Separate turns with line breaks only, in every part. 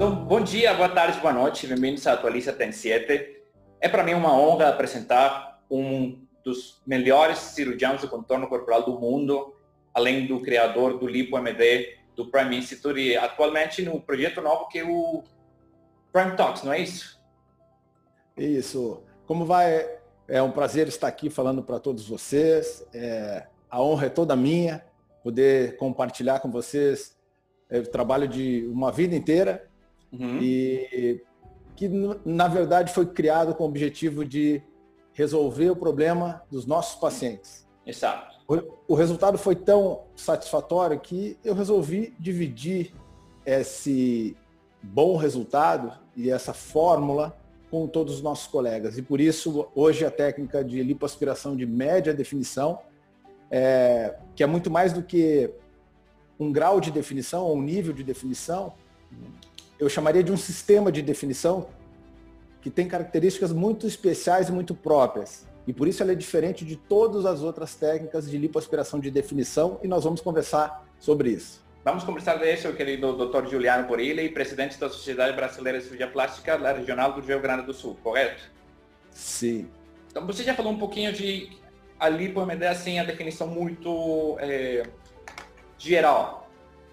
Então, bom dia, boa tarde, boa noite, bem-vindos à Atualiza Tem 7. É para mim uma honra apresentar um dos melhores cirurgiões de contorno corporal do mundo, além do criador do LipoMD, do Prime Institute, e atualmente no projeto novo que é o Prime Talks, não é isso?
Isso. Como vai? É um prazer estar aqui falando para todos vocês. É, a honra é toda minha poder compartilhar com vocês o trabalho de uma vida inteira uhum. e que na verdade foi criado com o objetivo de resolver o problema dos nossos pacientes.
Exato.
O, o resultado foi tão satisfatório que eu resolvi dividir esse bom resultado e essa fórmula com todos os nossos colegas. E por isso, hoje, a técnica de lipoaspiração de média definição, é, que é muito mais do que um grau de definição ou um nível de definição, eu chamaria de um sistema de definição que tem características muito especiais e muito próprias. E por isso ela é diferente de todas as outras técnicas de lipoaspiração de definição e nós vamos conversar sobre isso.
Vamos conversar disso, o querido Dr. Juliano Porilli, presidente da Sociedade Brasileira de Cirurgia Plástica, da Regional do Rio Grande do Sul, correto?
Sim.
Então você já falou um pouquinho de a lipo-MD, assim, a definição muito é, geral.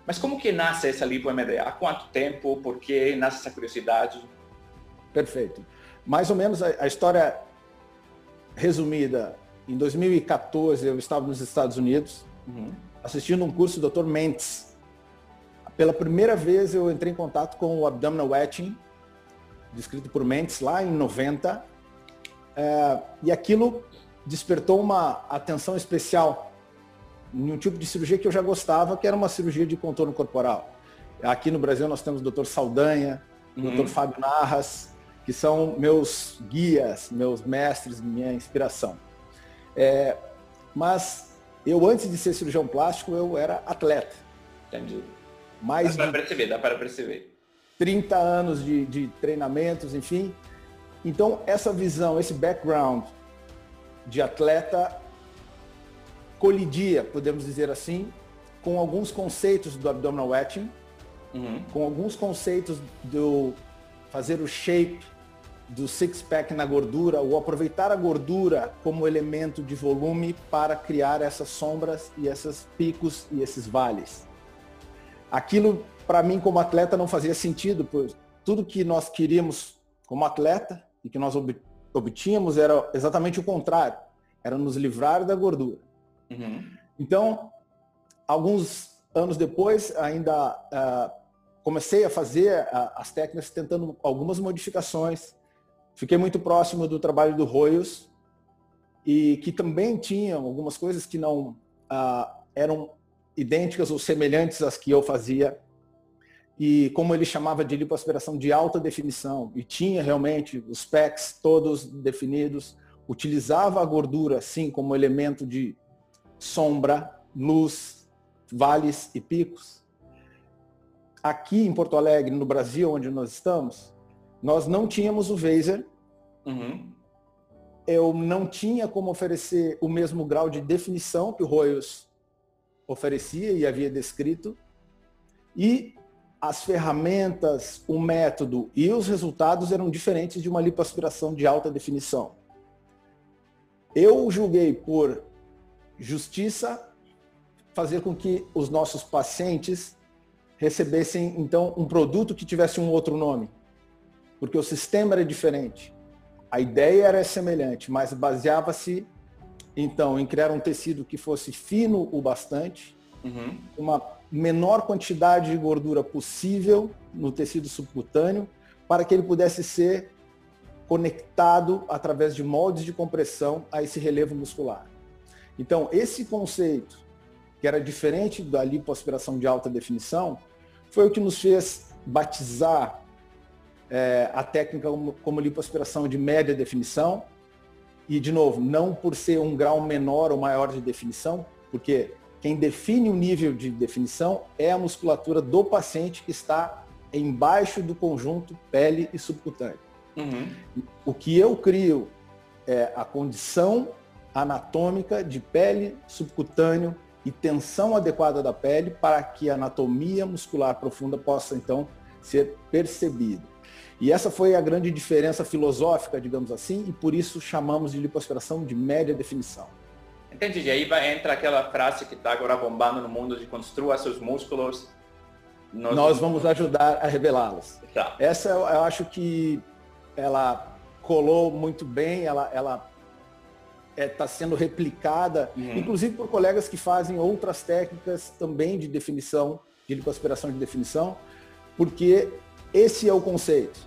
Mas como que nasce essa lipo-MD? Há quanto tempo? Por que nasce essa curiosidade?
Perfeito. Mais ou menos a, a história resumida. Em 2014, eu estava nos Estados Unidos, uhum. assistindo um curso do Dr. Mentz. Pela primeira vez, eu entrei em contato com o abdominal wetching, descrito por Mentz lá em 90. É, e aquilo despertou uma atenção especial em um tipo de cirurgia que eu já gostava, que era uma cirurgia de contorno corporal. Aqui no Brasil nós temos o Dr. Saldanha, o uhum. Dr. Fábio Narras, que são meus guias, meus mestres, minha inspiração. É, mas eu, antes de ser cirurgião plástico, eu era atleta.
Entendi. Mais dá para perceber, dá para perceber.
30 anos de, de treinamentos, enfim. Então, essa visão, esse background de atleta colidia, podemos dizer assim, com alguns conceitos do abdominal wetching, uhum. com alguns conceitos do fazer o shape do six-pack na gordura, ou aproveitar a gordura como elemento de volume para criar essas sombras e esses picos e esses vales. Aquilo, para mim, como atleta, não fazia sentido, pois tudo que nós queríamos como atleta e que nós obtínhamos era exatamente o contrário, era nos livrar da gordura. Uhum. Então, alguns anos depois, ainda uh, comecei a fazer uh, as técnicas tentando algumas modificações. Fiquei muito próximo do trabalho do Royos e que também tinham algumas coisas que não uh, eram idênticas ou semelhantes às que eu fazia. E como ele chamava de lipoaspiração de alta definição, e tinha realmente os PECs todos definidos, utilizava a gordura, sim, como elemento de sombra, luz, vales e picos. Aqui em Porto Alegre, no Brasil, onde nós estamos, nós não tínhamos o Vaser. Uhum. Eu não tinha como oferecer o mesmo grau de definição que o Royos oferecia e havia descrito. E as ferramentas, o método e os resultados eram diferentes de uma lipoaspiração de alta definição. Eu julguei por justiça fazer com que os nossos pacientes recebessem então um produto que tivesse um outro nome, porque o sistema era diferente. A ideia era semelhante, mas baseava-se então em criar um tecido que fosse fino o bastante, uhum. uma menor quantidade de gordura possível no tecido subcutâneo, para que ele pudesse ser conectado através de moldes de compressão a esse relevo muscular. Então, esse conceito, que era diferente da lipoaspiração de alta definição, foi o que nos fez batizar é, a técnica como, como lipoaspiração de média definição. E, de novo, não por ser um grau menor ou maior de definição, porque quem define o nível de definição é a musculatura do paciente que está embaixo do conjunto pele e subcutâneo. Uhum. O que eu crio é a condição anatômica de pele, subcutâneo e tensão adequada da pele para que a anatomia muscular profunda possa então ser percebido. E essa foi a grande diferença filosófica, digamos assim, e por isso chamamos de lipoaspiração de média definição.
Entendi. E aí vai, entra aquela frase que está agora bombando no mundo de construa seus músculos.
Nós, Nós vamos ajudar a revelá-los. Tá. Essa eu acho que ela colou muito bem, ela, ela está é, tá sendo replicada, uhum. inclusive por colegas que fazem outras técnicas também de definição, de lipoaspiração de definição, porque esse é o conceito.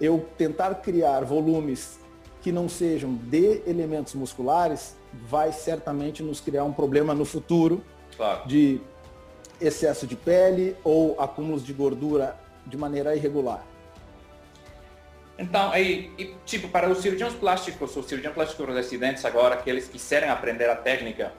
Eu tentar criar volumes que não sejam de elementos musculares vai certamente nos criar um problema no futuro claro. de excesso de pele ou acúmulos de gordura de maneira irregular.
Então, aí, e, tipo, para os cirurgiões plásticos, os cirurgiões plásticos residentes agora, que eles quiserem aprender a técnica,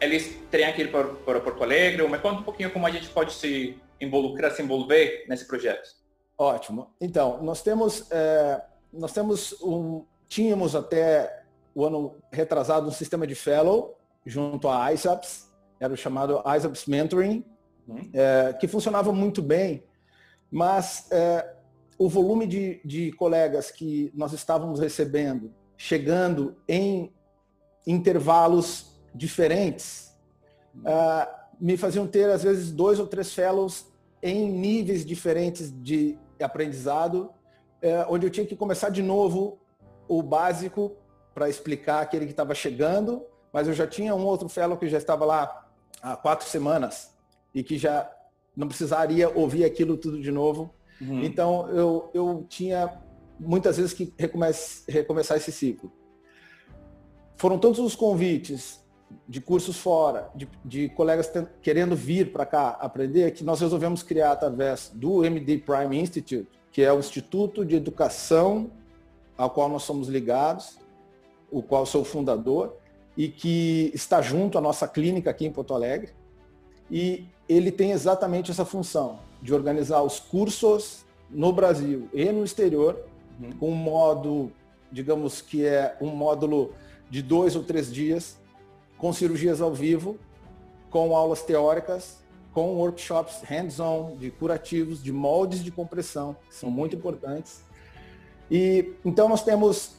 eles teriam que ir para, para Porto Alegre? Me conta um pouquinho como a gente pode se involucrar, se envolver nesse projeto.
Ótimo. Então, nós temos, é, nós temos um, tínhamos até o ano retrasado um sistema de fellow junto à ISAPS, era o chamado ISAPS Mentoring, uhum. é, que funcionava muito bem, mas é, o volume de, de colegas que nós estávamos recebendo, chegando em intervalos diferentes, uh, me faziam ter, às vezes, dois ou três fellows em níveis diferentes de aprendizado, uh, onde eu tinha que começar de novo o básico para explicar aquele que estava chegando, mas eu já tinha um outro fellow que já estava lá há quatro semanas e que já não precisaria ouvir aquilo tudo de novo Uhum. Então eu, eu tinha muitas vezes que recomeçar, esse ciclo. Foram todos os convites de cursos fora, de, de colegas querendo vir para cá aprender, que nós resolvemos criar através do MD Prime Institute, que é o Instituto de Educação ao qual nós somos ligados, o qual sou fundador, e que está junto à nossa clínica aqui em Porto Alegre. E ele tem exatamente essa função de organizar os cursos no Brasil e no exterior, uhum. com um modo, digamos que é um módulo de dois ou três dias, com cirurgias ao vivo, com aulas teóricas, com workshops hands-on de curativos, de moldes de compressão, que são muito importantes. E então nós temos,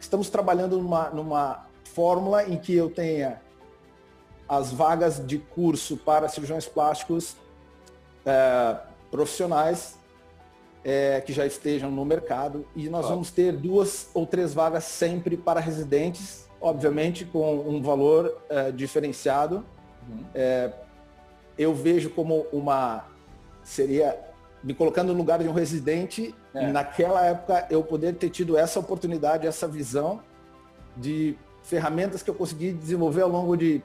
estamos trabalhando numa, numa fórmula em que eu tenha as vagas de curso para cirurgiões plásticos é, profissionais é, que já estejam no mercado e nós claro. vamos ter duas ou três vagas sempre para residentes, obviamente com um valor é, diferenciado. Uhum. É, eu vejo como uma seria me colocando no lugar de um residente é. naquela época eu poder ter tido essa oportunidade, essa visão de ferramentas que eu consegui desenvolver ao longo de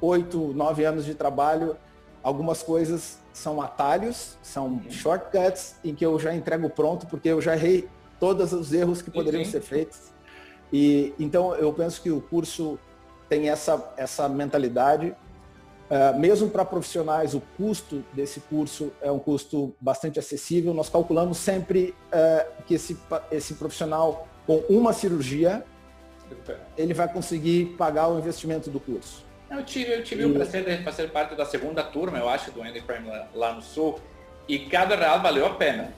oito, nove anos de trabalho, algumas coisas são atalhos, são uhum. shortcuts em que eu já entrego pronto, porque eu já errei todos os erros que poderiam ser feitos. E então eu penso que o curso tem essa, essa mentalidade. Uh, mesmo para profissionais, o custo desse curso é um custo bastante acessível. Nós calculamos sempre uh, que esse, esse profissional, com uma cirurgia, ele vai conseguir pagar o investimento do curso.
Eu tive, eu tive e... o prazer de fazer parte da segunda turma, eu acho, do Andy Prime lá, lá, no Sul, e cada real valeu a pena.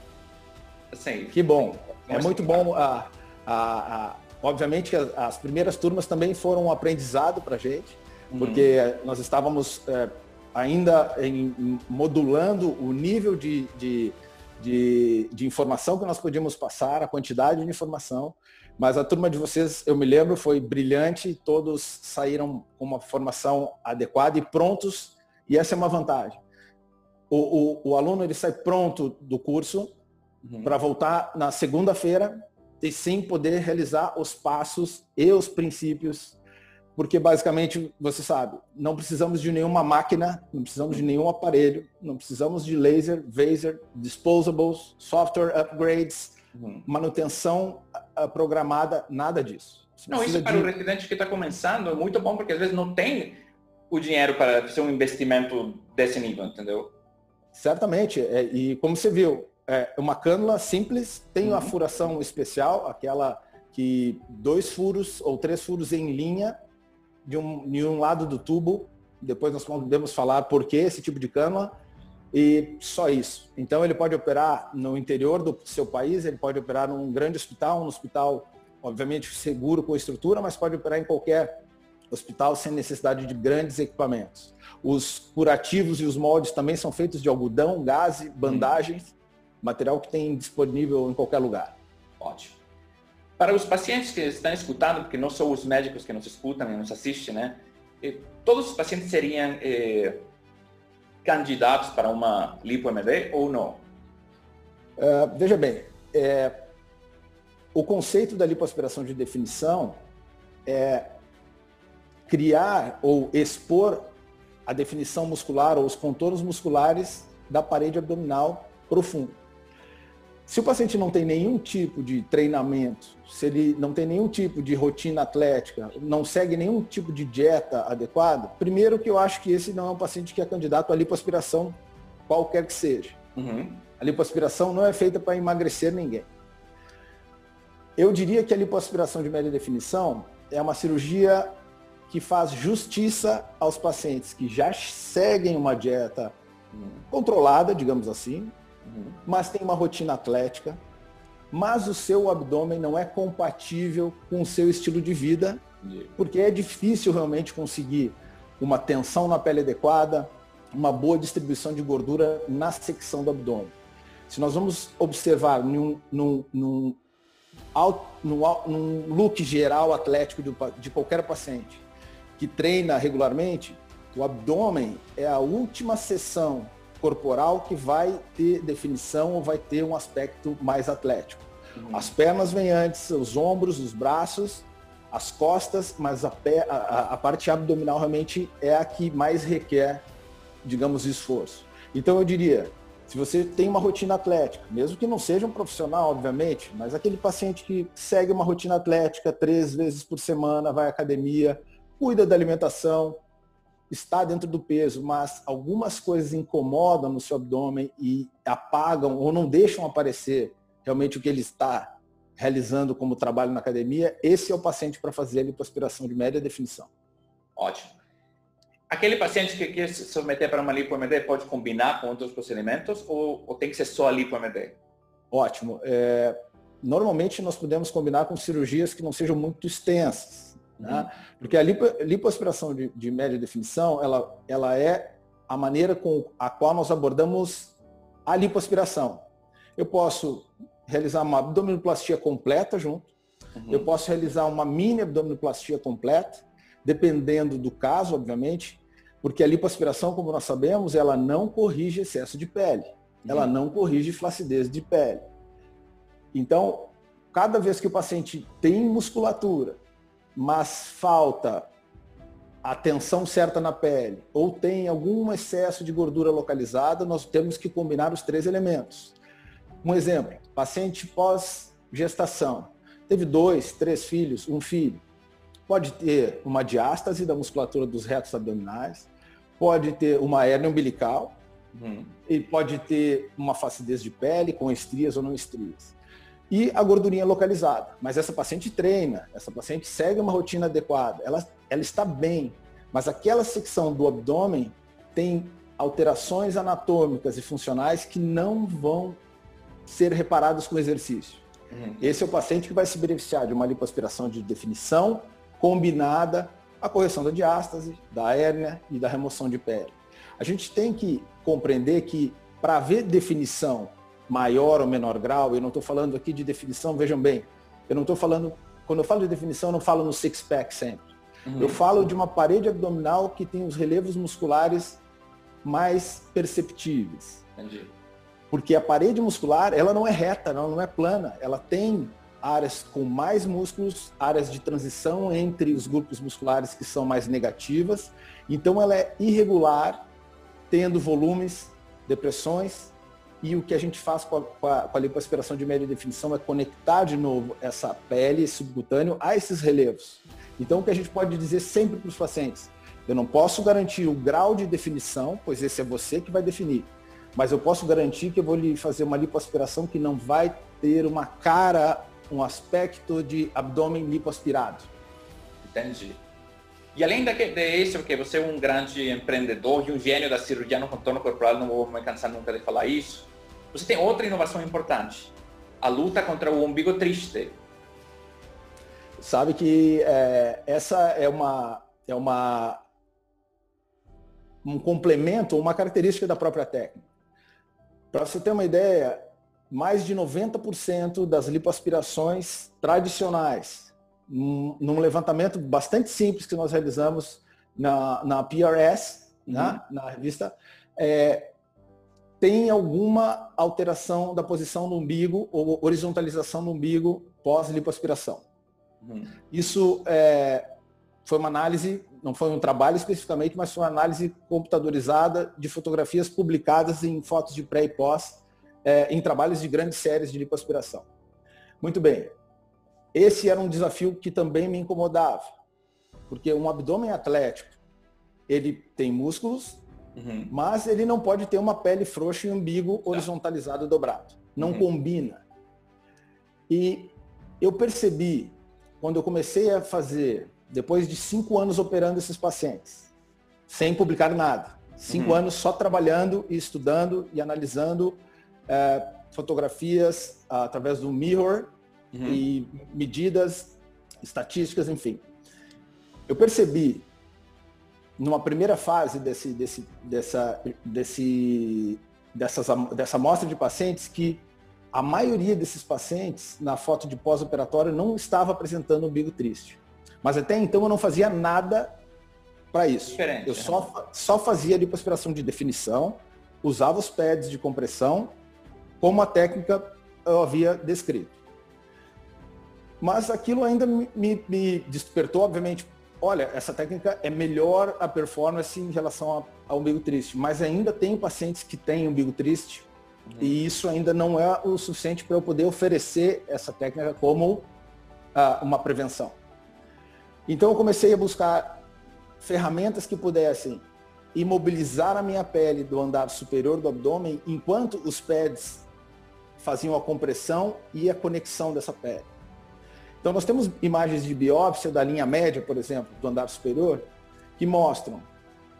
Assim, que bom. É muito bom. A, a, a, obviamente as, as, primeiras turmas também foram um aprendizado para a gente, uhum. porque nós estávamos é, ainda em, em, modulando o nível de, de, de, de informação que nós podíamos passar, a quantidade de informação. Mas a turma de vocês, eu me lembro, foi brilhante, todos saíram com uma formação adequada e prontos, e essa é uma vantagem. O, o, o aluno ele sai pronto do curso uhum. para voltar na segunda-feira e sim poder realizar os passos e os princípios, porque basicamente, você sabe, não precisamos de nenhuma máquina, não precisamos de nenhum aparelho, não precisamos de laser, vaser, disposables, software upgrades, uhum. manutenção programada, nada disso.
não, isso para de... o residente que está começando é muito bom, porque às vezes não tem o dinheiro para fazer um investimento desse nível, entendeu?
Certamente. É, e como você viu, é uma cânula simples, tem uhum. uma furação especial, aquela que dois furos ou três furos em linha de um, de um lado do tubo. Depois nós podemos falar por que esse tipo de cânula. E só isso. Então ele pode operar no interior do seu país, ele pode operar num grande hospital, um hospital obviamente seguro com estrutura, mas pode operar em qualquer hospital sem necessidade de grandes equipamentos. Os curativos e os moldes também são feitos de algodão, gaze, bandagens, material que tem disponível em qualquer lugar.
Ótimo. Para os pacientes que estão escutando, porque não são os médicos que nos escutam e nos assistem, né? Todos os pacientes seriam eh, candidatos para uma lipo-MD ou não?
Uh, veja bem, é, o conceito da lipoaspiração de definição é criar ou expor a definição muscular ou os contornos musculares da parede abdominal profunda. Se o paciente não tem nenhum tipo de treinamento, se ele não tem nenhum tipo de rotina atlética, não segue nenhum tipo de dieta adequada, primeiro que eu acho que esse não é um paciente que é candidato à lipoaspiração, qualquer que seja. Uhum. A lipoaspiração não é feita para emagrecer ninguém. Eu diria que a lipoaspiração de média definição é uma cirurgia que faz justiça aos pacientes que já seguem uma dieta controlada, digamos assim, mas tem uma rotina atlética, mas o seu abdômen não é compatível com o seu estilo de vida, porque é difícil realmente conseguir uma tensão na pele adequada, uma boa distribuição de gordura na secção do abdômen. Se nós vamos observar num, num, num, num look geral atlético de, de qualquer paciente que treina regularmente, o abdômen é a última seção corporal que vai ter definição ou vai ter um aspecto mais atlético. Uhum. As pernas vêm antes, os ombros, os braços, as costas, mas a, pé, a, a, parte abdominal realmente é a que mais requer, digamos, esforço. Então eu diria, se você tem uma rotina atlética, mesmo que não seja um profissional, obviamente, mas aquele paciente que segue uma rotina atlética três vezes por semana, vai à academia, cuida da alimentação, está dentro do peso, mas algumas coisas incomodam no seu abdômen e apagam ou não deixam aparecer realmente o que ele está realizando como trabalho na academia, esse é o paciente para fazer a lipoaspiração de média definição.
Ótimo. Aquele paciente que quer se submeter para uma lipo-MD pode combinar com outros procedimentos ou, ou tem que ser só a lipo-MD?
Ótimo. É, normalmente nós podemos combinar com cirurgias que não sejam muito extensas né? Uhum. Porque a lipo, lipoaspiração de, de, média definição, ela, ela é a maneira com a qual nós abordamos a lipoaspiração. Eu posso realizar uma abdominoplastia completa junto, uhum. eu posso realizar uma mini abdominoplastia completa, dependendo do caso, obviamente, porque a lipoaspiração, como nós sabemos, ela não corrige excesso de pele, uhum. ela não corrige flacidez de pele. Então, cada vez que o paciente tem musculatura, mas falta a tensão certa na pele ou tem algum excesso de gordura localizada, nós temos que combinar os três elementos. Um exemplo, paciente pós-gestação, teve dois, três filhos, um filho, pode ter uma diástase da musculatura dos retos abdominais, pode ter uma hernia umbilical, uhum. e pode ter uma facidez de pele com estrias ou não estrias e a gordurinha localizada. Mas essa paciente treina, essa paciente segue uma rotina adequada, ela, ela está bem, mas aquela secção do abdômen tem alterações anatômicas e funcionais que não vão ser reparadas com exercício. Uhum. Esse é o paciente que vai se beneficiar de uma lipoaspiração de definição combinada à correção da diástase, da hérnia e da remoção de pele. A gente tem que compreender que para haver definição maior ou menor grau, eu não estou falando aqui de definição, vejam bem, eu não estou falando, quando eu falo de definição, eu não falo no six-pack sempre. Uhum. Eu falo de uma parede abdominal que tem os relevos musculares mais perceptíveis. Entendi. Porque a parede muscular, ela não é reta, ela não é plana, ela tem áreas com mais músculos, áreas de transição entre os grupos musculares que são mais negativas. Então ela é irregular, tendo volumes, depressões e o que a gente faz com a, com a, com a lipoaspiração de média definição é conectar de novo essa pele subcutâneo a esses relevos. Então, o que a gente pode dizer sempre para os pacientes, eu não posso garantir o grau de definição, pois esse é você que vai definir. Mas eu posso garantir que eu vou lhe fazer uma lipoaspiração que não vai ter uma cara, um aspecto de abdômen lipoaspirado.
Entendi. E além disso, que você é um grande empreendedor e um gênio da cirurgia no contorno corporal, não vou me cansar nunca de falar isso, você tem outra inovação importante, a luta contra o umbigo triste.
Sabe que é, essa é uma, é uma um complemento, uma característica da própria técnica. Para você ter uma ideia, mais de 90% das lipoaspirações tradicionais, num, levantamento bastante simples que nós realizamos na, na PRS, uhum. né, na revista, é, tem alguma alteração da posição do umbigo ou horizontalização do umbigo pós-lipoaspiração. Uhum. Isso é, foi uma análise, não foi um trabalho especificamente, mas foi uma análise computadorizada de fotografias publicadas em fotos de pré e pós, é, em trabalhos de grandes séries de lipoaspiração. Muito bem. Esse era um desafio que também me incomodava, porque um abdômen atlético, ele tem músculos, uhum. mas ele não pode ter uma pele frouxa e umbigo horizontalizado dobrado. Não uhum. combina. E eu percebi, quando eu comecei a fazer depois de cinco anos operando esses pacientes, sem publicar nada. Cinco uhum. anos só trabalhando e estudando e analisando é, fotografias através do Mirror uhum. e medidas, estatísticas, enfim. Eu percebi numa primeira fase desse, desse, dessa, desse, dessas, dessa amostra de pacientes que a maioria desses pacientes na foto de pós-operatório não estava apresentando umbigo triste. Mas até então eu não fazia nada para isso. Diferente, eu só, né? só fazia lipoaspiração de definição, usava os pads de compressão, como a técnica eu havia descrito. Mas aquilo ainda me, me, me despertou, obviamente, olha, essa técnica é melhor a performance em relação ao umbigo triste, mas ainda tem pacientes que têm umbigo triste uhum. e isso ainda não é o suficiente para eu poder oferecer essa técnica como uh, uma prevenção. Então eu comecei a buscar ferramentas que pudessem imobilizar a minha pele do andar superior do abdômen enquanto os pads faziam a compressão e a conexão dessa pele. Então nós temos imagens de biópsia da linha média, por exemplo, do andar superior, que mostram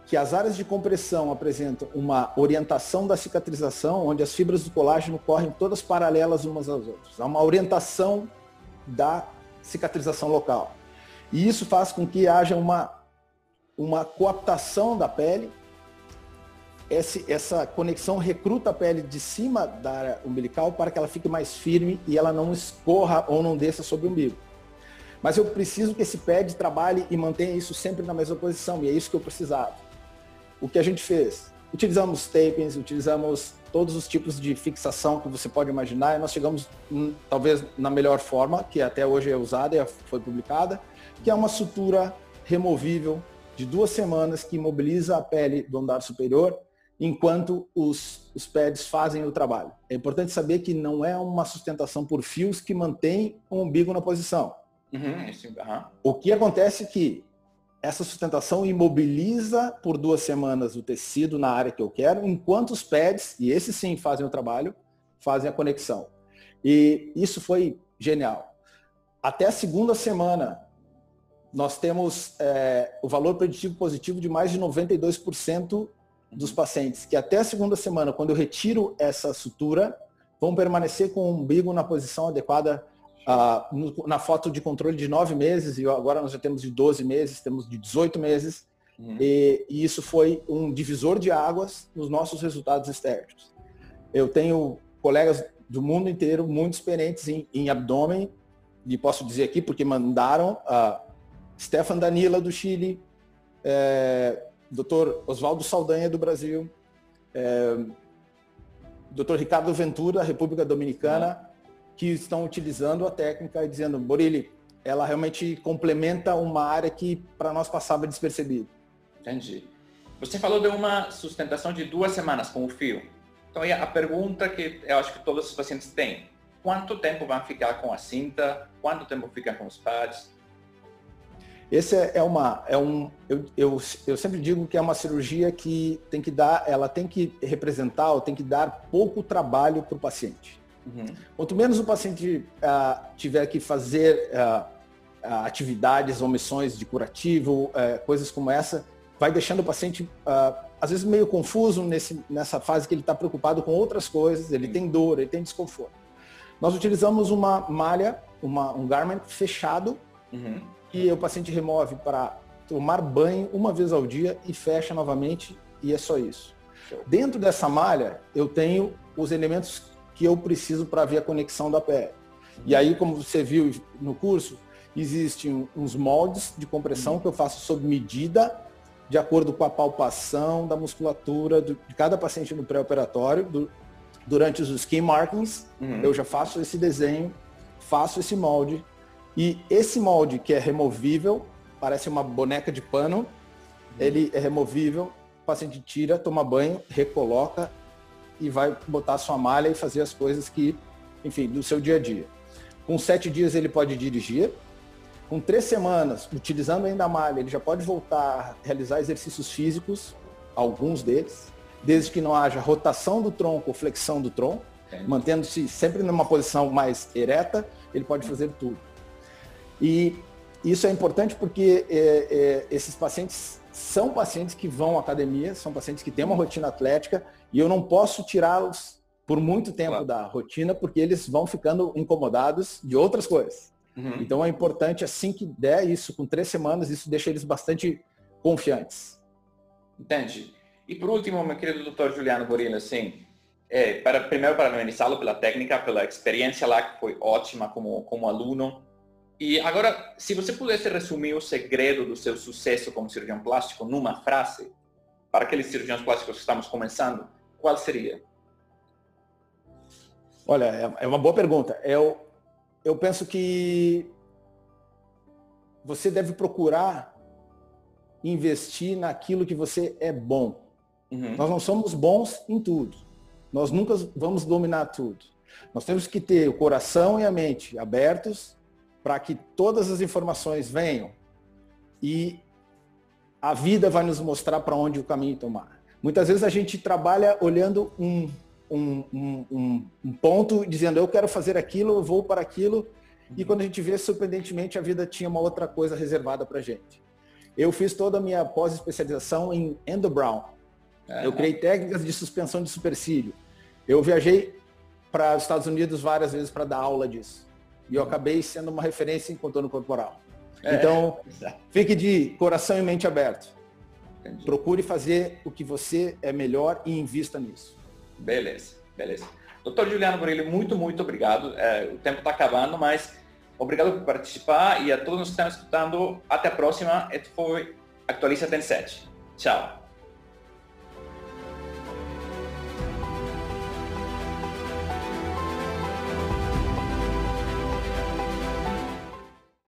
que as áreas de compressão apresentam uma orientação da cicatrização, onde as fibras do colágeno correm todas paralelas umas às outras. Há uma orientação da cicatrização local. E isso faz com que haja uma, uma coaptação da pele. Esse, essa conexão recruta a pele de cima da área umbilical para que ela fique mais firme e ela não escorra ou não desça sobre o umbigo. Mas eu preciso que esse pad trabalhe e mantenha isso sempre na mesma posição, e é isso que eu precisava. O que a gente fez? Utilizamos tapings, utilizamos todos os tipos de fixação que você pode imaginar, e nós chegamos, hum, talvez, na melhor forma, que até hoje é usada e foi publicada, que é uma sutura removível de duas semanas que imobiliza a pele do andar superior enquanto os, os pads fazem o trabalho. É importante saber que não é uma sustentação por fios que mantém o umbigo na posição. Uhum, esse, uhum. O que acontece é que essa sustentação imobiliza por duas semanas o tecido na área que eu quero, enquanto os pads, e esses sim fazem o trabalho, fazem a conexão. E isso foi genial. Até a segunda semana nós temos é, o valor preditivo positivo de mais de 92% dos pacientes, que até a segunda semana, quando eu retiro essa sutura, vão permanecer com o umbigo na posição adequada uh, no, na foto de controle de 9 meses, e agora nós já temos de 12 meses, temos de 18 meses, uhum. e, e, isso foi um divisor de águas nos nossos resultados estéticos. Eu tenho colegas do mundo inteiro muito experientes em, em abdômen, e posso dizer aqui porque mandaram uh, Stefan Danila, do Chile, é, Dr. Oswaldo Saldanha, do Brasil, é, Dr. Ricardo Ventura, República Dominicana, que estão utilizando a técnica e dizendo, Borilli, ela realmente complementa uma área que para nós passava despercebido.
Entendi. Você falou de uma sustentação de duas semanas com o fio. Então, a pergunta que eu acho que todos os pacientes têm, quanto tempo vão ficar com a cinta? Quanto tempo fica com os pads?
Esse é, é uma, é um, eu, eu, eu sempre digo que é uma cirurgia que tem que dar, ela tem que representar, ou tem que dar pouco trabalho para o paciente. Uhum. Quanto menos o paciente uh, tiver que fazer uh, atividades, omissões de curativo, é, coisas como essa, vai deixando o paciente, às vezes, meio confuso nesse, nessa fase que ele está preocupado com outras coisas, ele tem dor, ele tem desconforto. Nós utilizamos uma malha, uma, um garment fechado, uhum. E o paciente remove para tomar banho uma vez ao dia e fecha novamente, e é só isso. Dentro dessa malha, eu tenho os elementos que eu preciso para ver a conexão da pele. E aí, como você viu no curso, existem uns moldes de compressão que eu faço sob medida, de acordo com a palpação da musculatura de cada paciente no pré-operatório. durante os skin markings, uhum. eu já faço esse desenho, faço esse molde. E esse molde que é removível, parece uma boneca de pano, ele é removível, o paciente tira, toma banho, recoloca e vai botar sua malha e fazer as coisas que, enfim, do seu dia a dia. Com sete dias ele pode dirigir, com três semanas, utilizando ainda a malha, ele já pode voltar a realizar exercícios físicos, alguns deles, desde que não haja rotação do tronco ou flexão do tronco, mantendo-se sempre numa posição mais ereta, ele pode fazer tudo. E isso é importante porque é, é, esses pacientes são pacientes que vão à academia, são pacientes que têm uma rotina atlética e eu não posso tirá-los por muito tempo claro. da rotina porque eles vão ficando incomodados de outras coisas. Uhum. Então é importante, assim que der isso, com três semanas, isso deixa eles bastante confiantes.
Entende? E por último, meu querido doutor Juliano Borilla, assim, é, para, primeiro parabenizá-lo pela técnica, pela experiência lá, que foi ótima como, como aluno. E agora, se você pudesse resumir o segredo do seu sucesso como cirurgião plástico numa frase, para aqueles cirurgiões plásticos que estamos começando, qual seria?
Olha, é, é uma boa pergunta. Eu, eu penso que você deve procurar investir naquilo que você é bom. Uhum. Nós não somos bons em tudo. Nós nunca vamos dominar tudo. Nós temos que ter o coração e a mente abertos para que todas as informações venham e a vida vai nos mostrar para onde o caminho tomar. Muitas vezes a gente trabalha olhando um um, um, um, ponto dizendo eu quero fazer aquilo, eu vou para aquilo. E quando a gente vê, surpreendentemente, a vida tinha uma outra coisa reservada para gente. Eu fiz toda a minha pós-especialização em Endo Brown. Eu criei técnicas de suspensão de supercílio. Eu viajei para os Estados Unidos várias vezes para dar aula disso. E eu acabei sendo uma referência em contorno corporal. É, então, fique de coração e mente aberto. Entendi. Procure fazer o que você é melhor e invista nisso.
Beleza, beleza. Doutor Juliano Borelli, muito, muito obrigado. É, o tempo está acabando, mas obrigado por participar e a todos que estão escutando, até a próxima. Este foi Actualiza Tem 7. Tchau.